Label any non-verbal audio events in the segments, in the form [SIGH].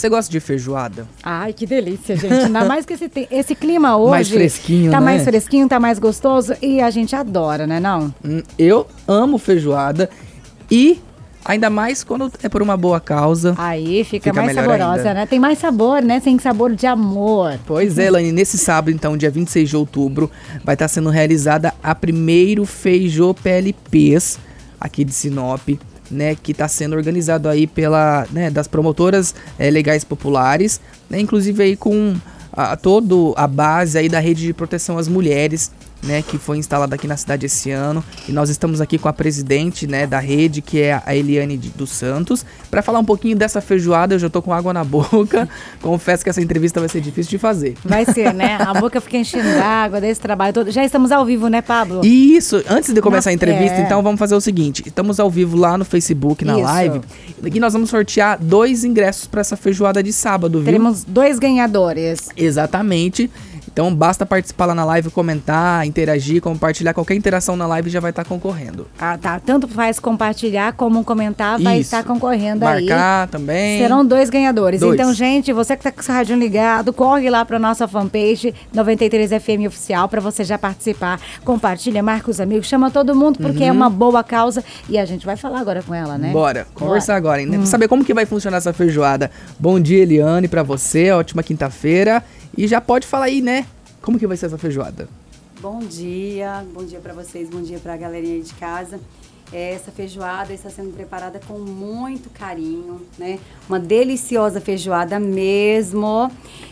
Você gosta de feijoada? Ai, que delícia, gente. Ainda mais que esse, esse clima hoje. Mais fresquinho, Tá né? mais fresquinho, tá mais gostoso e a gente adora, né não? Hum, Eu amo feijoada e ainda mais quando é por uma boa causa. Aí fica, Fica mais saborosa, ainda. né? Tem mais sabor, né? Tem sabor de amor. Pois é, Elaine, nesse sábado, então, dia 26 de outubro, vai estar sendo realizada a primeiro Feijô PLPs aqui de Sinop, né, que está sendo organizado aí pela, né, das promotoras eh, legais populares, né, inclusive aí com a, todo a base aí da rede de proteção às mulheres, né, que foi instalada aqui na cidade esse ano, e nós estamos aqui com a presidente, né, da rede, que é a Eliane dos Santos, para falar um pouquinho dessa feijoada, eu já tô com água na boca, [LAUGHS] confesso que essa entrevista vai ser difícil de fazer. Vai ser, né? A boca fica enchendo [LAUGHS] d'água desse trabalho todo. Já estamos ao vivo, né, Pablo? Isso, antes de começar a entrevista, é. então vamos fazer o seguinte: estamos ao vivo lá no Facebook, na Isso. live, e nós vamos sortear dois ingressos para essa feijoada de sábado, viu? Teremos dois ganhadores. Exatamente. Então basta participar lá na live, comentar, interagir, compartilhar. Qualquer interação na live já vai estar concorrendo. Ah, tá. Tanto faz compartilhar como comentar, vai Isso. estar concorrendo aí. Marcar também. Serão dois ganhadores. Dois. Então, gente, você que tá com o rádio ligado, corre lá pra nossa fanpage 93 FM Oficial pra você já participar. Compartilha, marca os amigos, chama todo mundo, porque é uma boa causa. E a gente vai falar agora com ela, né? Uhum. Bora, conversar agora, hein? Hum. Saber como que vai funcionar essa feijoada. Bom dia, Eliane, pra você. Ótima quinta-feira. E já pode falar aí, né? Como que vai ser essa feijoada? Bom dia, bom dia para vocês, bom dia para a galerinha de casa. É, Essa feijoada está sendo preparada com muito carinho, né? Uma deliciosa feijoada mesmo.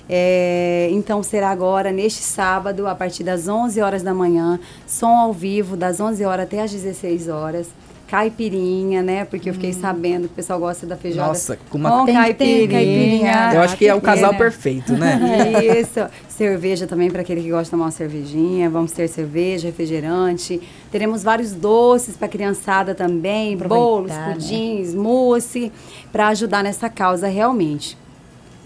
É, então será agora neste sábado a partir das 11 horas da manhã, som ao vivo das 11 horas até as 16 horas. Caipirinha, né? Porque eu fiquei sabendo que o pessoal gosta da feijoada Nossa, com uma- com caipirinha. caipirinha. Eu acho que é o casal né? perfeito, né? [LAUGHS] Isso. Cerveja também para aquele que gosta de tomar uma cervejinha. Vamos ter cerveja, refrigerante. Teremos vários doces para criançada também, Aproveitar, bolos, né? pudins, mousse, para ajudar nessa causa realmente.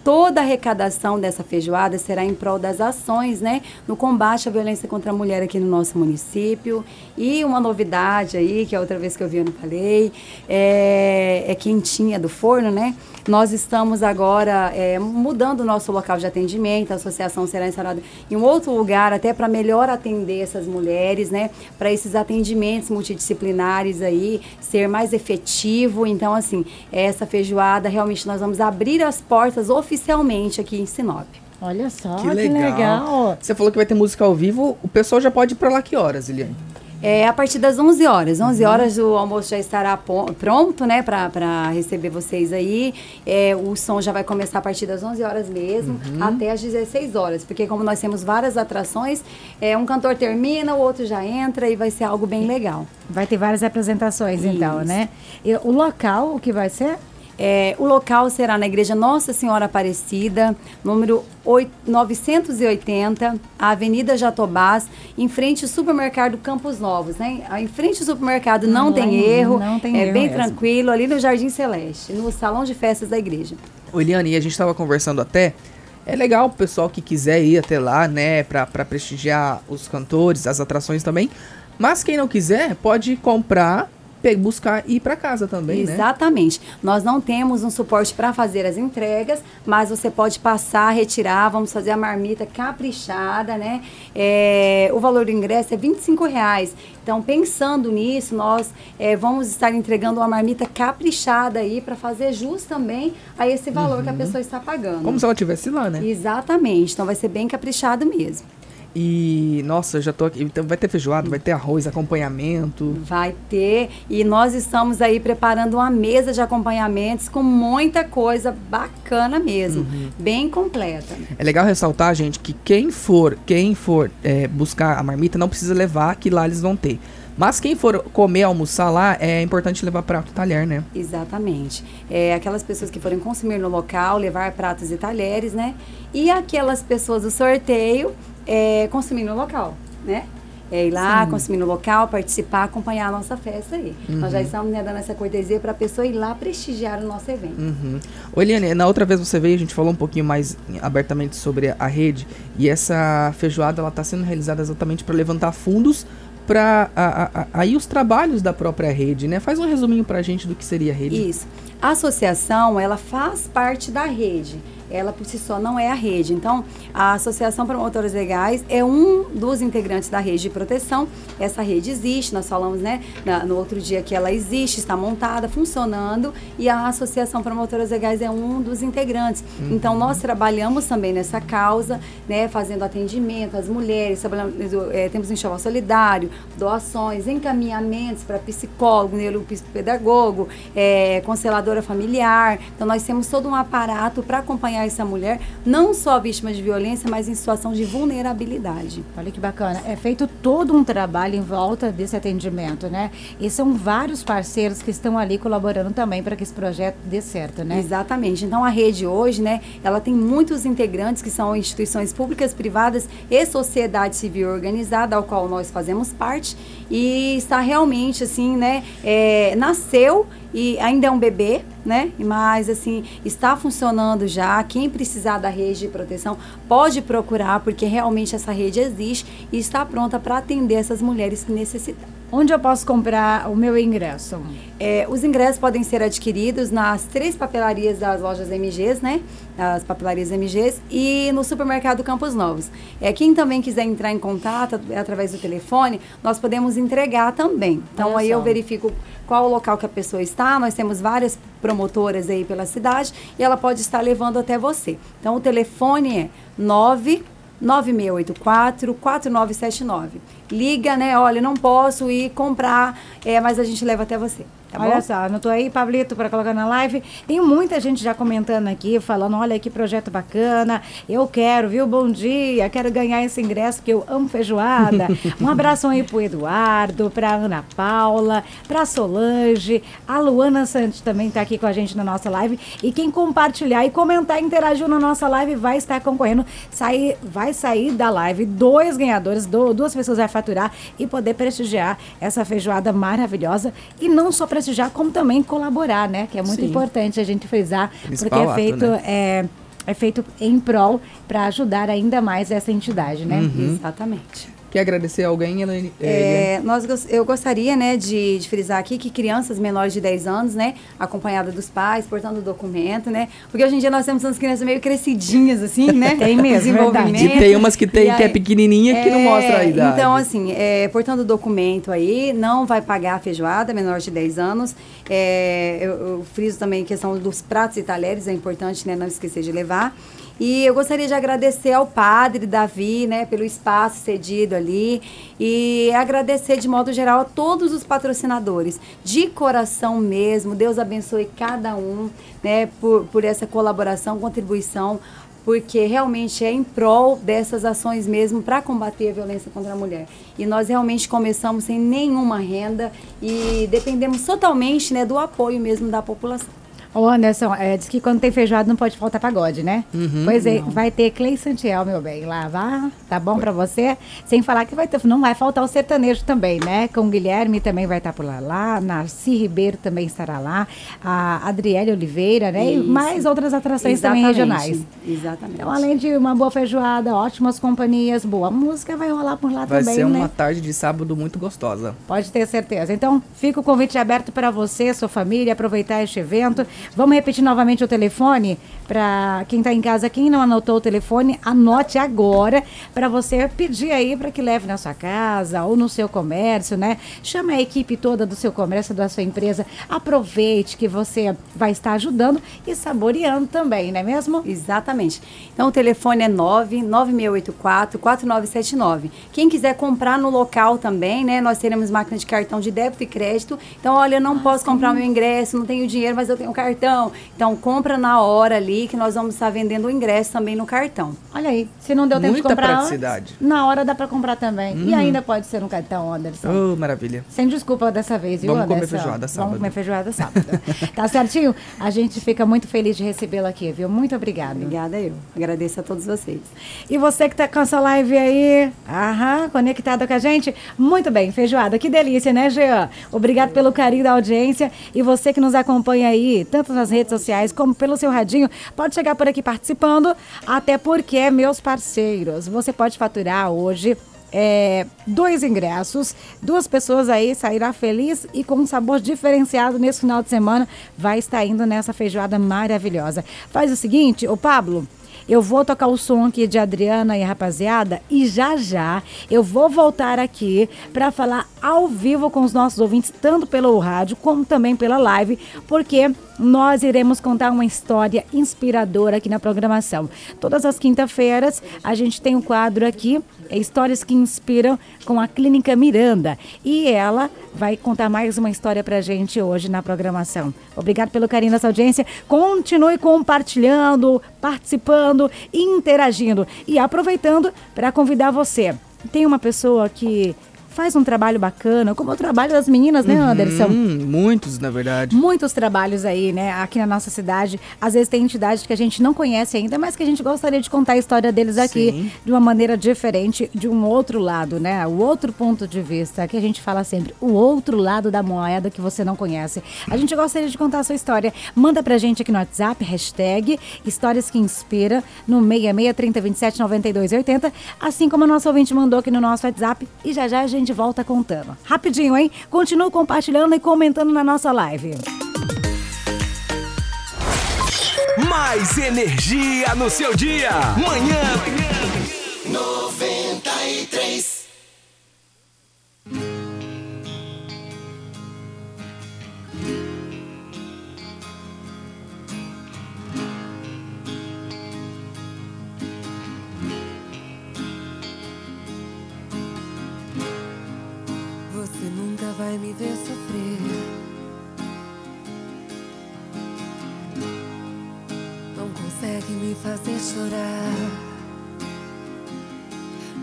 Toda a arrecadação dessa feijoada será em prol das ações, né, no combate à violência contra a mulher aqui no nosso município. E uma novidade aí, que a outra vez que eu vi eu não falei, é, é quentinha do forno, né? Nós estamos agora é, mudando o nosso local de atendimento, a associação será instalada em um outro lugar, até para melhor atender essas mulheres, né? Para esses atendimentos multidisciplinares aí, ser mais efetivo. Então, assim, essa feijoada, realmente nós vamos abrir as portas oficialmente aqui em Sinop. Olha só, Que legal. Você falou que vai ter música ao vivo. O pessoal já pode ir pra lá que horas, Eliane? É a partir das 11 horas. 11 Uhum. horas o almoço já estará pronto, né, para receber vocês aí. É, o som já vai começar a partir das 11 horas mesmo, Uhum. até as 16 horas. Porque como nós temos várias atrações, é, um cantor termina, o outro já entra e vai ser algo bem legal. Vai ter várias apresentações, então, Isso. né? E o local, o que vai ser? É, o local será na Igreja Nossa Senhora Aparecida, número oi- 980, a Avenida Jatobás, em frente ao supermercado Campos Novos, né? Em frente ao supermercado não Ah, tem lá erro, não tem é erro bem mesmo. tranquilo, ali no Jardim Celeste, no salão de festas da igreja. Eliane, e a gente tava conversando até. É legal o pessoal que quiser ir até lá, né, pra, pra prestigiar os cantores, as atrações também. Mas quem não quiser, pode comprar, buscar e ir pra casa também, né? Exatamente. Nós não temos um suporte para fazer as entregas, mas você pode passar, retirar, vamos fazer a marmita caprichada, né? É, o valor do ingresso é 25 reais. Então, pensando nisso, nós é, vamos estar entregando uma marmita caprichada aí para fazer jus também a esse valor que a pessoa está pagando. Uhum. Como se ela estivesse lá, né? Exatamente. Então, vai ser bem caprichado mesmo. E, nossa, eu já tô aqui. Então vai ter feijoada, vai ter arroz, acompanhamento. Vai ter. E nós estamos aí preparando uma mesa de acompanhamentos com muita coisa bacana mesmo. Uhum. Bem completa. É legal ressaltar, gente, que quem for, quem for é, buscar a marmita não precisa levar, que lá eles vão ter. Mas quem for comer, almoçar lá, é importante levar prato e talher, né? Exatamente. É, aquelas pessoas que forem consumir no local, levar pratos e talheres, né? E aquelas pessoas do sorteio, é, consumir no local, né? É ir lá, consumir no local, participar, acompanhar a nossa festa aí. Nós já estamos né, dando essa cortesia para a pessoa ir lá prestigiar o nosso evento. Uhum. Eliane, na outra vez você veio, a gente falou um pouquinho mais abertamente sobre a rede. E essa feijoada, ela tá sendo realizada exatamente para levantar fundos para aí os trabalhos da própria rede, né? Faz um resuminho pra gente do que seria a rede. Isso. A associação, ela faz parte da rede ela por si só não é a rede. Então, a Associação Promotores Legais é um dos integrantes da rede de proteção. Essa rede existe, nós falamos né, na, no outro dia que ela existe, está montada, funcionando, e a Associação Promotores Legais é um dos integrantes. Uhum. Então, nós trabalhamos também nessa causa, né, fazendo atendimento às mulheres, é, temos um enxoval solidário, doações, encaminhamentos para psicólogo, neuropsicopedagogo, é, consteladora familiar. Então, nós temos todo um aparato para acompanhar essa mulher, não só vítima de violência, mas em situação de vulnerabilidade. Olha que bacana. É feito todo um trabalho em volta desse atendimento, né? E são vários parceiros que estão ali colaborando também para que esse projeto dê certo, né? Exatamente. Então a rede hoje, né, ela tem muitos integrantes que são instituições públicas, privadas e sociedade civil organizada, ao qual nós fazemos parte e está realmente assim, né, é, nasceu e ainda é um bebê, né? Mas assim, está funcionando já. Quem precisar da rede de proteção pode procurar, porque realmente essa rede existe e está pronta para atender essas mulheres que necessitam. Onde eu posso comprar o meu ingresso? É, os ingressos podem ser adquiridos nas três papelarias das lojas MGs, né? As papelarias MGs e no supermercado Campos Novos. É, quem também quiser entrar em contato através do telefone, nós podemos entregar também. Então Olha aí só. eu verifico qual o local que a pessoa está. Nós temos várias promotoras aí pela cidade e ela pode estar levando até você. Então o telefone é 9 9684 4979. Liga, né? Olha, não posso ir comprar, é, mas a gente leva até você. Tá olha bom? só, anotou aí, Pablito, para colocar na live. Tem muita gente já comentando aqui, falando: olha que projeto bacana, eu quero, viu? Bom dia, quero ganhar esse ingresso porque eu amo feijoada. [LAUGHS] um abração aí pro Eduardo, pra Ana Paula, pra Solange, a Luana Santos também está aqui com a gente na nossa live. E quem compartilhar e comentar, interagiu na nossa live, vai estar concorrendo. Sair, vai sair da live dois ganhadores, do, duas pessoas vai faturar e poder prestigiar essa feijoada maravilhosa. E não só prestigiar, como também colaborar, né? Que é muito Sim. importante a gente frisar, Principal porque é feito. Ato, né? é, é feito em prol para ajudar ainda mais essa entidade, né? Uhum. Exatamente. Quer agradecer alguém, Elaine? É, nós, eu gostaria, né, de, de, frisar aqui que crianças menores de 10 anos, né, acompanhadas dos pais, portando documento, né, porque hoje em dia nós temos umas crianças meio crescidinhas, assim, né? [LAUGHS] tem mesmo, desenvolvimento. E tem umas que tem aí, que é pequenininha é, que não é, mostra a idade. Então, assim, é, portando documento aí, não vai pagar a feijoada, menor de 10 anos. É, eu, eu friso também a questão dos pratos e talheres, é importante, né, não esquecer de levar. E eu gostaria de agradecer ao padre Davi, né, pelo espaço cedido ali e agradecer de modo geral a todos os patrocinadores, de coração mesmo. Deus abençoe cada um, né, por, por essa colaboração, contribuição porque realmente é em prol dessas ações mesmo para combater a violência contra a mulher. E nós realmente começamos sem nenhuma renda e dependemos totalmente né, do apoio mesmo da população. Ô Anderson, é, diz que quando tem feijoada não pode faltar pagode, né? Uhum, pois é, não. vai ter Clay Santiel, meu bem, lá, vá, tá bom para você? Sem falar que vai ter, não vai faltar o sertanejo também, né? Com o Guilherme também vai estar por lá, lá, Narci Ribeiro também estará lá, a Adriele Oliveira, né? Isso. E mais outras atrações Exatamente. também regionais. Exatamente. Então, além de uma boa feijoada, ótimas companhias, boa música, vai rolar por lá vai também, Vai ser né? uma tarde de sábado muito gostosa. Pode ter certeza. Então, fica o convite aberto para você, sua família, aproveitar este evento. Vamos repetir novamente o telefone para quem está em casa, quem não anotou o telefone, anote agora para você pedir aí para que leve na sua casa ou no seu comércio, né? Chame a equipe toda do seu comércio, da sua empresa. Aproveite que você vai estar ajudando e saboreando também, não é mesmo? Exatamente. Então o telefone é 99684 4979. Quem quiser comprar no local também, né? Nós teremos máquina de cartão de débito e crédito. Então, olha, eu não ah, posso sim. comprar o meu ingresso, não tenho dinheiro, mas eu tenho cartão. Então, compra na hora ali, que nós vamos estar vendendo o ingresso também no cartão. Olha aí, se não deu tempo Muita de comprar praticidade. Antes, na hora dá para comprar também. Uhum. E ainda pode ser no cartão, Anderson. Oh, maravilha. Sem desculpa dessa vez, viu, Vamos Anderson? comer feijoada sábado. Vamos comer feijoada sábado. tá certinho? A gente fica muito feliz de recebê-lo aqui, viu? Muito obrigada. Obrigada eu. Agradeço a todos vocês. E você que tá com essa live aí, aham, conectado com a gente, muito bem, feijoada. Que delícia, né, Jean? Obrigado é. pelo carinho da audiência. E você que nos acompanha aí, tanto nas redes sociais como pelo seu radinho, pode chegar por aqui participando, até porque, meus parceiros, você pode faturar hoje é, dois ingressos, duas pessoas aí sairá feliz e com um sabor diferenciado nesse final de semana. Vai estar indo nessa feijoada maravilhosa. Faz o seguinte, ô Pablo. Eu vou tocar o som aqui de Adriana e rapaziada e já já eu vou voltar aqui para falar ao vivo com os nossos ouvintes, tanto pelo rádio como também pela live, porque nós iremos contar uma história inspiradora aqui na programação. Todas as quinta-feiras a gente tem um quadro aqui, é Histórias que Inspiram, com a Clínica Miranda. E ela vai contar mais uma história pra gente hoje na programação. Obrigado pelo carinho dessa audiência. Continue compartilhando, participando, interagindo e aproveitando para convidar você. Tem uma pessoa que faz um trabalho bacana, como o trabalho das meninas, né, Anderson? Hum, muitos, na verdade. Muitos trabalhos aí, né, aqui na nossa cidade. Às vezes tem entidades que a gente não conhece ainda, mas que a gente gostaria de contar a história deles aqui Sim. de uma maneira diferente, de um outro lado, né? O outro ponto de vista, que a gente fala sempre, o outro lado da moeda que você não conhece. A gente gostaria de contar a sua história. Manda pra gente aqui no WhatsApp, hashtag Histórias que Inspira, no 66 30 27 92 80, assim como a nossa ouvinte mandou aqui no nosso WhatsApp. E já já a gente volta contando. Rapidinho, hein? Continua compartilhando e comentando na nossa live. Mais energia no seu dia. Manhã. Vai me ver sofrer. Não consegue me fazer chorar.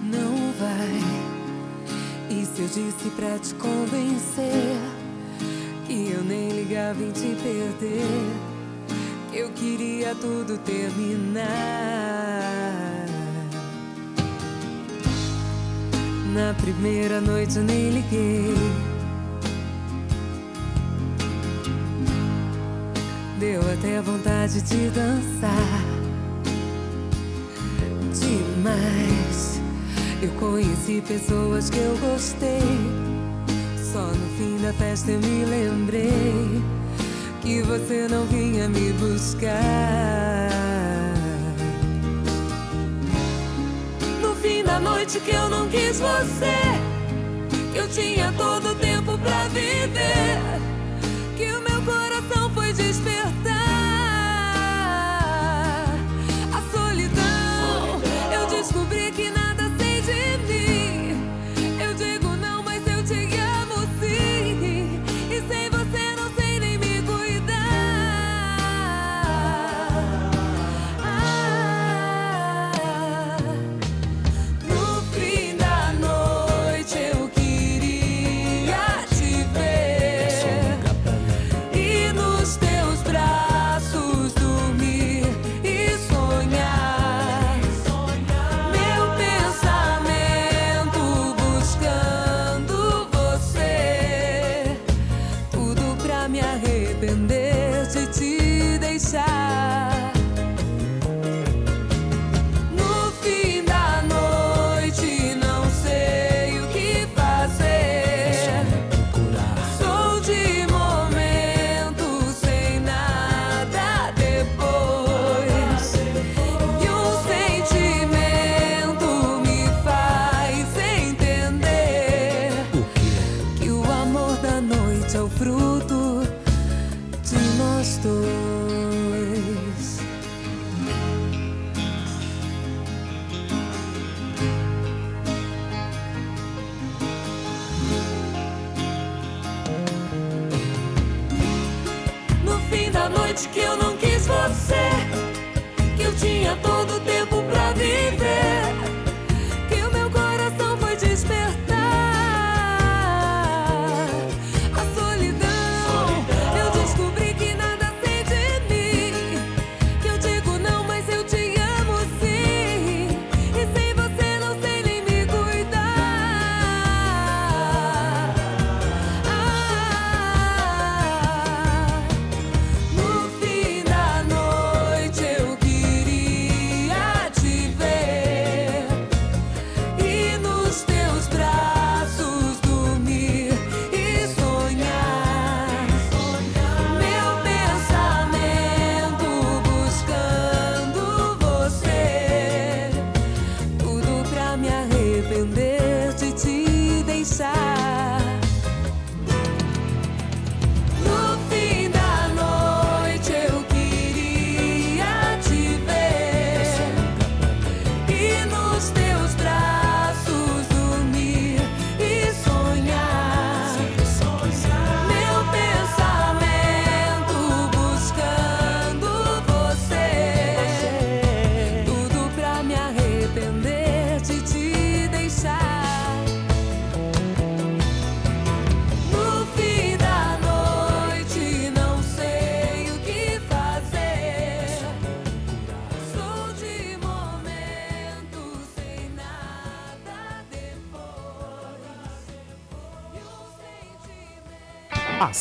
Não vai. E se eu disse pra te convencer que eu nem ligava em te perder? Que eu queria tudo terminar. Na primeira noite eu nem liguei. Deu até vontade de dançar. Demais. Eu conheci pessoas que eu gostei. Só no fim da festa eu me lembrei que você não vinha me buscar. No fim da noite que eu não quis você, que eu tinha todo o tempo pra viver,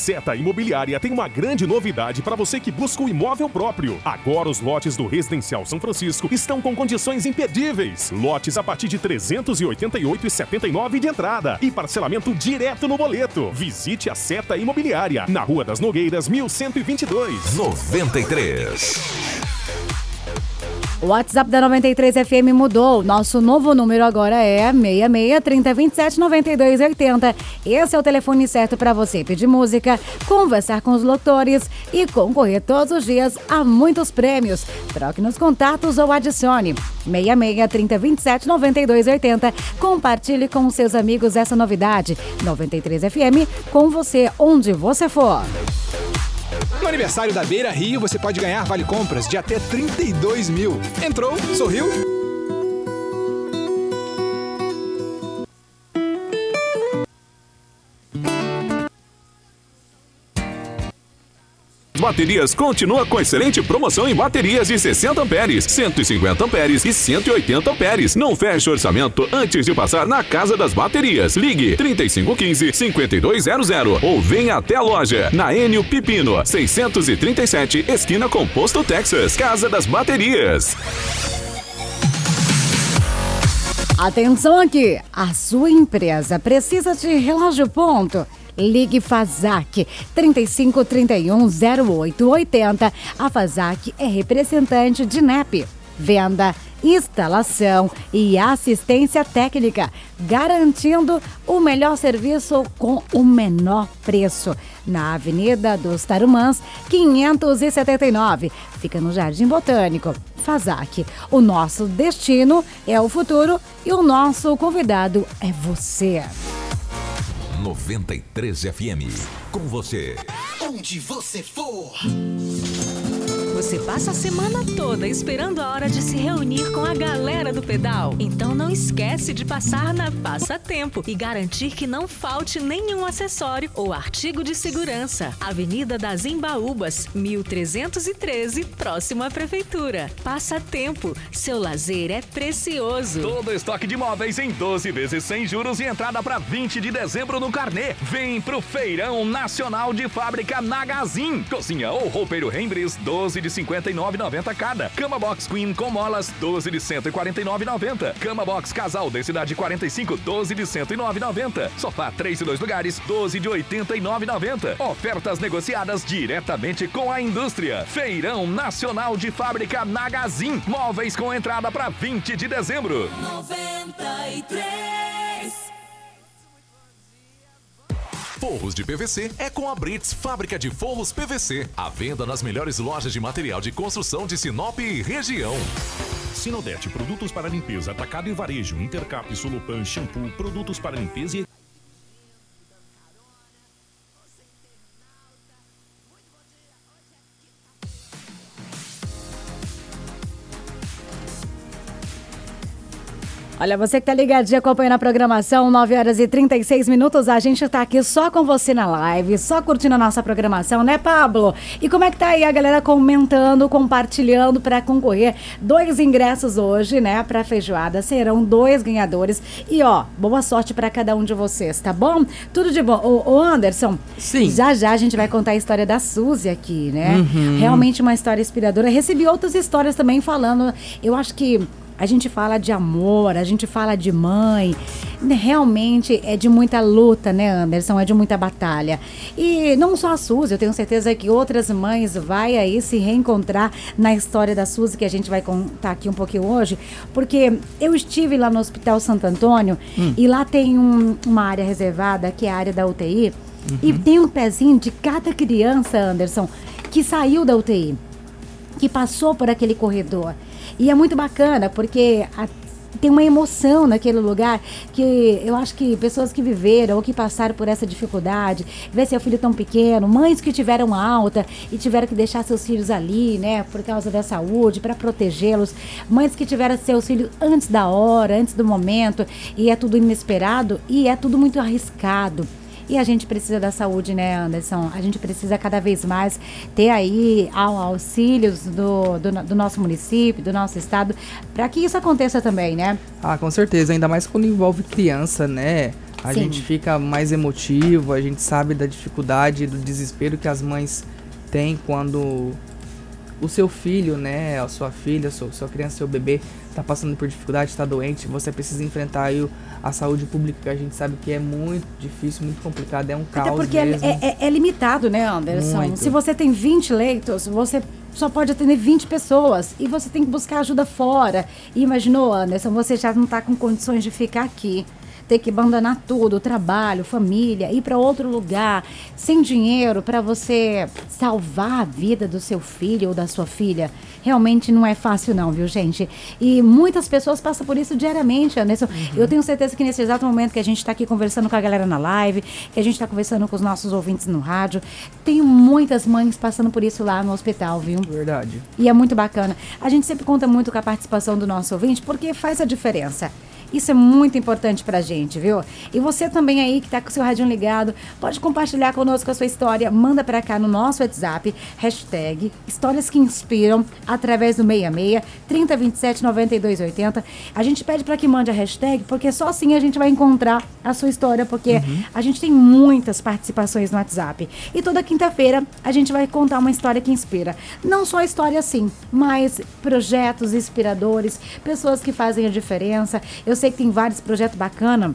Seta Imobiliária tem uma grande novidade para você que busca o imóvel próprio. Agora os lotes do Residencial São Francisco estão com condições imperdíveis. Lotes a partir de 388,79 de entrada e parcelamento direto no boleto. Visite a Seta Imobiliária na Rua das Nogueiras, 1122. 93. O WhatsApp da 93 FM mudou. Nosso novo número agora é 66 30 27 92 80. Esse é o telefone certo para você pedir música, conversar com os locutores e concorrer todos os dias a muitos prêmios. Troque nos contatos ou adicione 66 30 27 92 80. Compartilhe com seus amigos essa novidade. 93 FM com você onde você for. Aniversário da Beira Rio, você pode ganhar vale compras de até 32 mil. Entrou? Sorriu? Baterias continua com excelente promoção em baterias de 60 amperes, 150 amperes e 180 amperes. Não feche orçamento antes de passar na Casa das Baterias. Ligue 3515 5200 ou venha até a loja na Enio Pipino, 637, esquina Composto Texas. Casa das Baterias. Atenção aqui, a sua empresa precisa de relógio ponto. Ligue Fazac 3531 0880. A Fazac é representante de NEP. Venda, instalação e assistência técnica, garantindo o melhor serviço com o menor preço. Na Avenida dos Tarumãs, 579. Fica no Jardim Botânico. Fazac. O nosso destino é o futuro e o nosso convidado é você. 93 FM. Com você. Onde você for. Você passa a semana toda esperando a hora de se reunir com a galera do pedal? Então não esquece de passar na Passa Tempo e garantir que não falte nenhum acessório ou artigo de segurança. Avenida das Embaúbas, 1313, próximo à Prefeitura. Passa Tempo, seu lazer é precioso. Todo estoque de móveis em 12 vezes sem juros e entrada para 20 de dezembro no carnê. Vem pro Feirão Nacional de Fábrica Nagazin. Cozinha ou roupeiro Rembres, 12 de 59,90 cada. Cama Box Queen com molas, 12 de 149,90. Cama Box Casal densidade 45, 12 de 109,90. Sofá 3 e 2 lugares, 12 de 89,90. Ofertas negociadas diretamente com a indústria. Feirão Nacional de Fábrica Nagazin. Móveis com entrada para 20 de dezembro. 93. Forros de PVC é com a Brits, fábrica de forros PVC. A venda nas melhores lojas de material de construção de Sinop e região. Sinodete, produtos para limpeza, atacado e varejo, Intercap, Solupan, shampoo, produtos para limpeza e Olha, você que tá ligadinho acompanhando a programação, 9 horas e 36 minutos. A gente tá aqui só com você na live, só curtindo a nossa programação, né, Pablo? E como é que tá aí a galera comentando, compartilhando para concorrer? Dois ingressos hoje, né, pra feijoada. Serão dois ganhadores. E ó, boa sorte para cada um de vocês, tá bom? Tudo de bom. Ô, ô, Anderson, Sim. já já a gente vai contar a história da Suzy aqui, né? Uhum. Realmente uma história inspiradora. Recebi outras histórias também falando. Eu acho que a gente fala de amor, a gente fala de mãe. Né, Realmente é de muita luta, né, Anderson? É de muita batalha. E não só a Suzy, eu tenho certeza que outras mães vai aí se reencontrar na história da Suzy, que a gente vai contar aqui um pouquinho hoje. Porque eu estive lá no Hospital Santo Antônio e lá tem um- uma área reservada, que é a área da UTI. E tem um pezinho de cada criança, Anderson, que saiu da UTI que passou por aquele corredor. E é muito bacana, porque a- tem uma emoção naquele lugar que eu acho que pessoas que viveram ou que passaram por essa dificuldade, ver seu filho tão pequeno, mães que tiveram alta e tiveram que deixar seus filhos ali, né, por causa da saúde, para protegê-los, mães que tiveram seus filhos antes da hora, antes do momento, e é tudo inesperado e é tudo muito arriscado. E a gente precisa da saúde, né, Anderson? A gente precisa cada vez mais ter aí au- auxílios do, do, do nosso município, do nosso estado, para que isso aconteça também, né? Ah, com certeza, ainda mais quando envolve criança, né? a Sim. gente fica mais emotivo, a gente sabe da dificuldade, do desespero que as mães têm quando o seu filho, né, a sua filha, a sua, sua criança, seu bebê tá passando por dificuldade, está doente, você precisa enfrentar aí a saúde pública, que a gente sabe que é muito difícil, muito complicado, é um caos Até porque é, mesmo. é- é- é limitado, né, Anderson? Muito. Se você tem 20 leitos, você só pode atender 20 pessoas e você tem que buscar ajuda fora. E imaginou, Anderson, você já não está com condições de ficar aqui. Ter que abandonar tudo, trabalho, família, ir para outro lugar, sem dinheiro para você salvar a vida do seu filho ou da sua filha. Realmente não é fácil não, viu, gente? E muitas pessoas passam por isso diariamente, Anderson. Eu tenho certeza que nesse exato momento que a gente está aqui conversando com a galera na live, que a gente está conversando com os nossos ouvintes no rádio, tem muitas mães passando por isso lá no hospital, viu? Verdade. E é muito bacana. A gente sempre conta muito com a participação do nosso ouvinte, porque faz a diferença. Isso é muito importante pra gente, viu? E você também aí que tá com o seu rádio ligado, pode compartilhar conosco a sua história. Manda pra cá no nosso WhatsApp, hashtag Histórias que Inspiram, através do 66 3027 9280. A gente pede pra que mande a hashtag, porque só assim a gente vai encontrar a sua história, porque a gente tem muitas participações no WhatsApp. E toda quinta-feira a gente vai contar uma história que inspira. Não só história assim, mas projetos inspiradores, pessoas que fazem a diferença. Eu sei que tem vários projetos bacanas.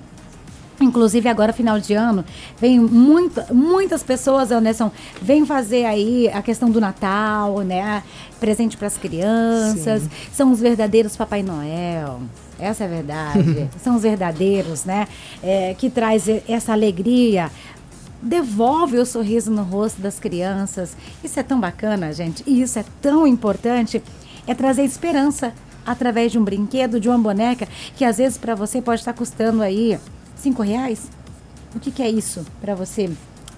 Inclusive agora final de ano, vem muita, muitas pessoas, Anderson, vêm fazer aí a questão do Natal, né? Presente para as crianças. Sim. São os verdadeiros Papai Noel. Essa é a verdade. [LAUGHS] São os verdadeiros, né? É, que traz essa alegria. Devolve o sorriso no rosto das crianças. Isso é tão bacana, gente. E isso é tão importante. É trazer esperança através de um brinquedo, de uma boneca, que às vezes para você pode estar custando aí cinco reais. O que, que é isso para você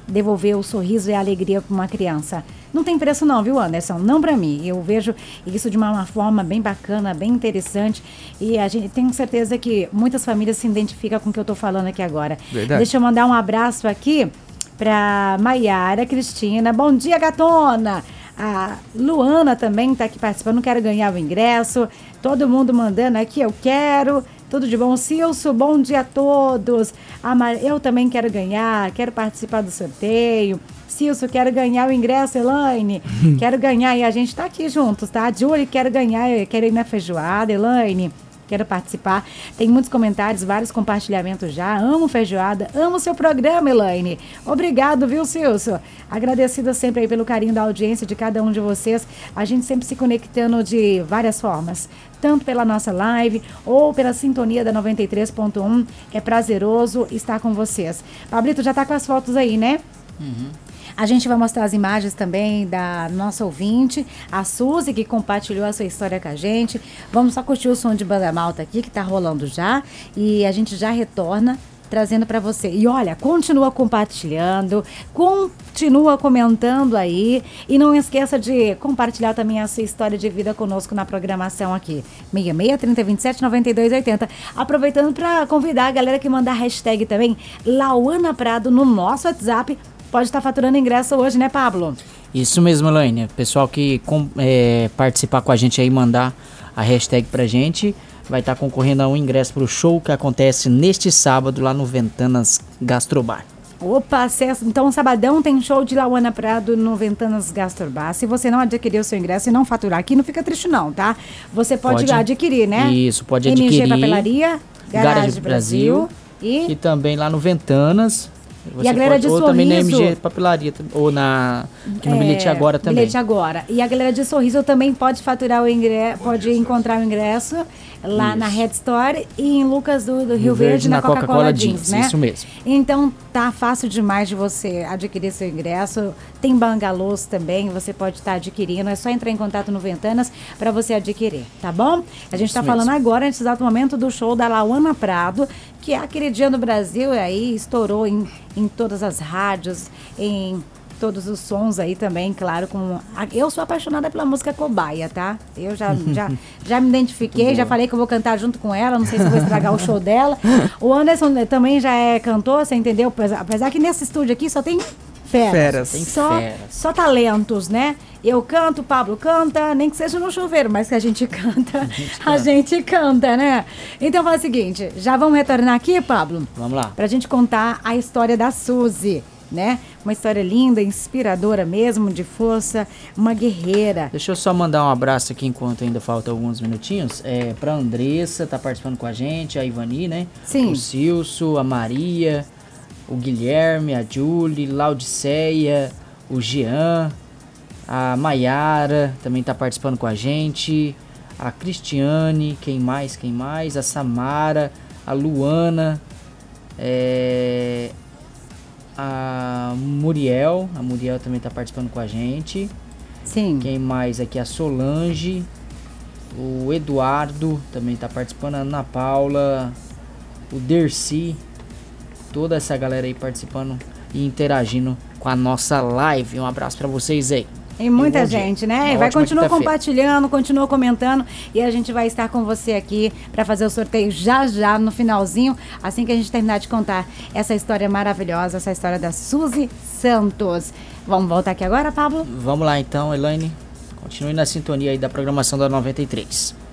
devolver o sorriso e a alegria para uma criança? Não tem preço não, viu, Anderson? Não para mim. Eu vejo isso de uma, uma forma bem bacana, bem interessante. E a gente tenho certeza que muitas famílias se identificam com o que eu estou falando aqui agora. Verdade. Deixa eu mandar um abraço aqui para Maiara Cristina. Bom dia, gatona! A Luana também está aqui participando. Quero ganhar o ingresso. Todo mundo mandando aqui, eu quero. Tudo de bom. Silso, bom dia a todos. A Mar- Eu também quero ganhar, quero participar do sorteio. Silso, quero ganhar o ingresso, Elaine. [LAUGHS] quero ganhar. E a gente está aqui juntos, tá? Julie, quero ganhar, quero ir na feijoada, Elaine. Quero participar. Tem muitos comentários, vários compartilhamentos já. Amo feijoada, amo seu programa, Elaine. Obrigado, viu, Silso? Agradecida sempre aí pelo carinho da audiência de cada um de vocês. A gente sempre se conectando de várias formas. Tanto pela nossa live ou pela sintonia da 93.1. É prazeroso estar com vocês. Pablito, já tá com as fotos aí, né? A gente vai mostrar as imagens também da nossa ouvinte, a Suzy, que compartilhou a sua história com a gente. Vamos só curtir o som de banda malta aqui, que tá rolando já. E a gente já retorna trazendo para você. E olha, continua compartilhando, continua comentando aí. E não esqueça de compartilhar também a sua história de vida conosco na programação aqui. 66 3027 9280. Aproveitando para convidar a galera que mandar hashtag também, Lauana Prado, no nosso WhatsApp. Pode estar faturando ingresso hoje, né, Pablo? Isso mesmo, Elaine. Pessoal que com- é, participar com a gente aí, mandar a hashtag pra gente, vai estar concorrendo a um ingresso pro show que acontece neste sábado lá no Ventanas Gastrobar. Opa, acesso. Então, sabadão tem show de Lauana Prado no Ventanas Gastrobar. Se você não adquirir o seu ingresso e não faturar aqui, não fica triste não, tá? Você pode, Pode. adquirir, né? Isso, pode adquirir. Papelaria, Garage, Garage Brasil, Brasil. e... E também lá no Ventanas. E a galera de ou também na Sorriso. MG Papelaria, ou na, aqui no É, Bilhete Agora também. Bilhete agora. E a galera de sorriso também pode faturar o ingresso, pode encontrar o ingresso lá na Red Store e em Lucas do, do Rio, Verde, na, Coca-Cola Jeans, né? Isso mesmo. Então tá fácil demais de você adquirir seu ingresso. Tem bangalôs também, você pode estar adquirindo. É só entrar em contato no Ventanas para você adquirir, tá bom? A gente está Isso falando agora, nesse exato momento, do show da Lauana Prado, que é aquele dia no Brasil aí, estourou em, em todas as rádios, em todos os sons aí também, claro. Com eu sou apaixonada pela música Cobaia, tá? Eu já, já, [LAUGHS] já me identifiquei, já falei que eu vou cantar junto com ela, não sei se vou estragar o show dela. O Anderson também já é cantor, você entendeu? Apesar que nesse estúdio aqui só tem Feras. Feras. Tem só, feras. só talentos, né? Eu canto, o Pablo canta, nem que seja no chuveiro, mas que a gente [LAUGHS] canta, a gente canta, né? Então faz o seguinte, já vamos retornar aqui, Pablo? Vamos lá. Pra gente contar a história da Suzy, né? Uma história linda, inspiradora mesmo, de força, uma guerreira. Deixa eu só mandar um abraço aqui enquanto ainda falta alguns minutinhos. É, pra Andressa, tá participando com a gente, a Ivani, né? Sim. O Cilso, a Maria, o Guilherme, a Julie, Laudiceia, o Jean, a Maiara também tá participando com a gente. A Cristiane, quem mais? Quem mais? A Samara, a Luana, é, a Muriel, a Muriel também tá participando com a gente. Sim. Quem mais aqui? A Solange, o Eduardo também tá participando, a Ana Paula, o Dercy, toda essa galera aí participando e interagindo com a nossa live. Um abraço pra vocês aí. E muita um gente, né? Uma vai continuar compartilhando, continua comentando e a gente vai estar com você aqui para fazer o sorteio já já no finalzinho, assim que a gente terminar de contar essa história maravilhosa, essa história da Suzy Santos. Vamos voltar aqui agora, Pablo? Vamos lá então, Elaine. Continue na sintonia aí da programação da 93.